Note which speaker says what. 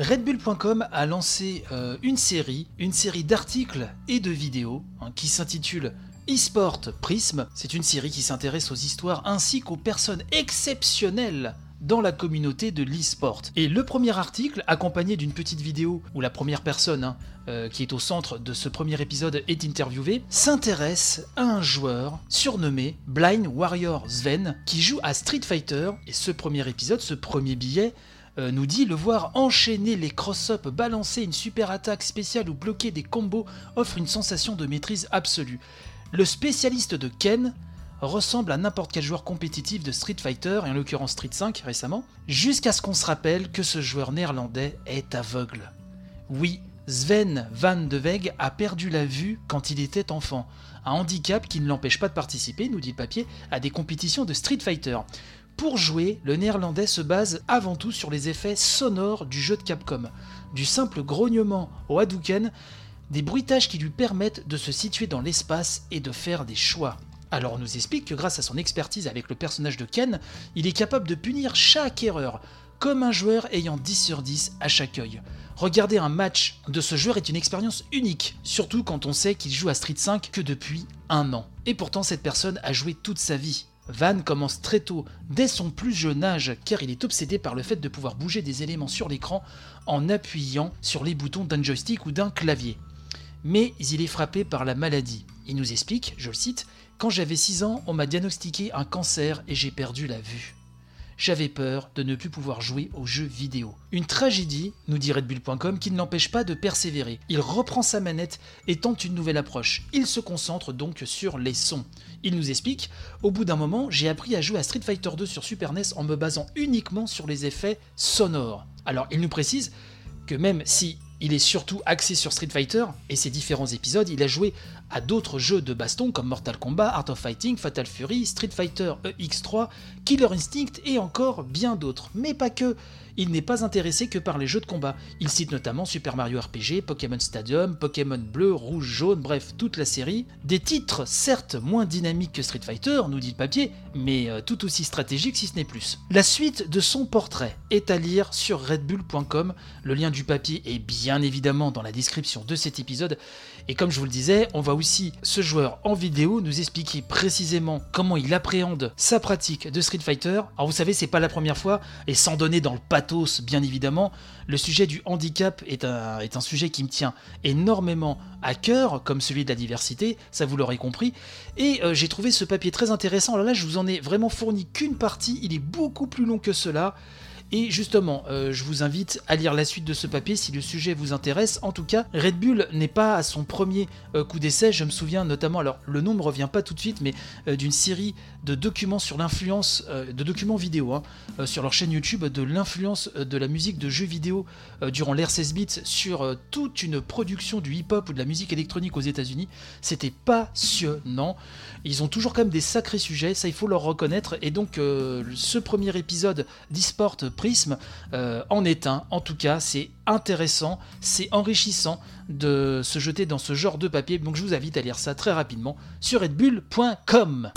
Speaker 1: Redbull.com a lancé euh, une série, une série d'articles et de vidéos hein, qui s'intitule eSport Prism. C'est une série qui s'intéresse aux histoires ainsi qu'aux personnes exceptionnelles dans la communauté de l'e-sport. Et le premier article, accompagné d'une petite vidéo où la première personne hein, euh, qui est au centre de ce premier épisode est interviewée, s'intéresse à un joueur surnommé Blind Warrior Sven qui joue à Street Fighter. Et ce premier épisode, ce premier billet, euh, nous dit le voir enchaîner les cross-up, balancer une super attaque spéciale ou bloquer des combos offre une sensation de maîtrise absolue. Le spécialiste de Ken ressemble à n'importe quel joueur compétitif de Street Fighter, et en l'occurrence Street 5 récemment, jusqu'à ce qu'on se rappelle que ce joueur néerlandais est aveugle. Oui, Sven van de Weg a perdu la vue quand il était enfant, un handicap qui ne l'empêche pas de participer, nous dit le papier, à des compétitions de Street Fighter. Pour jouer, le néerlandais se base avant tout sur les effets sonores du jeu de Capcom, du simple grognement au Hadouken, des bruitages qui lui permettent de se situer dans l'espace et de faire des choix. Alors on nous explique que grâce à son expertise avec le personnage de Ken, il est capable de punir chaque erreur, comme un joueur ayant 10 sur 10 à chaque œil. Regarder un match de ce joueur est une expérience unique, surtout quand on sait qu'il joue à Street 5 que depuis un an. Et pourtant cette personne a joué toute sa vie. Van commence très tôt, dès son plus jeune âge, car il est obsédé par le fait de pouvoir bouger des éléments sur l'écran en appuyant sur les boutons d'un joystick ou d'un clavier. Mais il est frappé par la maladie. Il nous explique, je le cite, quand j'avais 6 ans, on m'a diagnostiqué un cancer et j'ai perdu la vue. J'avais peur de ne plus pouvoir jouer aux jeux vidéo. Une tragédie, nous dit Redbull.com, qui ne l'empêche pas de persévérer. Il reprend sa manette et tente une nouvelle approche. Il se concentre donc sur les sons. Il nous explique Au bout d'un moment, j'ai appris à jouer à Street Fighter 2 sur Super NES en me basant uniquement sur les effets sonores. Alors, il nous précise que même si il est surtout axé sur Street Fighter et ses différents épisodes, il a joué à d'autres jeux de baston comme Mortal Kombat, Art of Fighting, Fatal Fury, Street Fighter EX3, Killer Instinct et encore bien d'autres. Mais pas que, il n'est pas intéressé que par les jeux de combat. Il cite notamment Super Mario RPG, Pokémon Stadium, Pokémon Bleu, Rouge, Jaune, bref, toute la série. Des titres certes moins dynamiques que Street Fighter, nous dit le papier, mais euh, tout aussi stratégiques si ce n'est plus. La suite de son portrait est à lire sur redbull.com, le lien du papier est bien évidemment dans la description de cet épisode, et comme je vous le disais, on va aussi ce joueur en vidéo nous expliquer précisément comment il appréhende sa pratique de Street Fighter. Alors vous savez, c'est pas la première fois, et sans donner dans le pathos bien évidemment, le sujet du handicap est un, est un sujet qui me tient énormément à cœur, comme celui de la diversité, ça vous l'aurez compris, et euh, j'ai trouvé ce papier très intéressant. Alors là, je vous en ai vraiment fourni qu'une partie, il est beaucoup plus long que cela. Et justement, euh, je vous invite à lire la suite de ce papier si le sujet vous intéresse. En tout cas, Red Bull n'est pas à son premier euh, coup d'essai. Je me souviens notamment, alors le nom ne me revient pas tout de suite, mais euh, d'une série de documents sur l'influence, de documents vidéo, hein, sur leur chaîne YouTube, de l'influence de la musique de jeux vidéo durant l'ère 16 bits sur toute une production du hip-hop ou de la musique électronique aux États-Unis. C'était passionnant. Ils ont toujours quand même des sacrés sujets, ça il faut leur reconnaître. Et donc, ce premier épisode d'eSport euh, en est un. En tout cas, c'est intéressant, c'est enrichissant de se jeter dans ce genre de papier. Donc je vous invite à lire ça très rapidement sur redbull.com.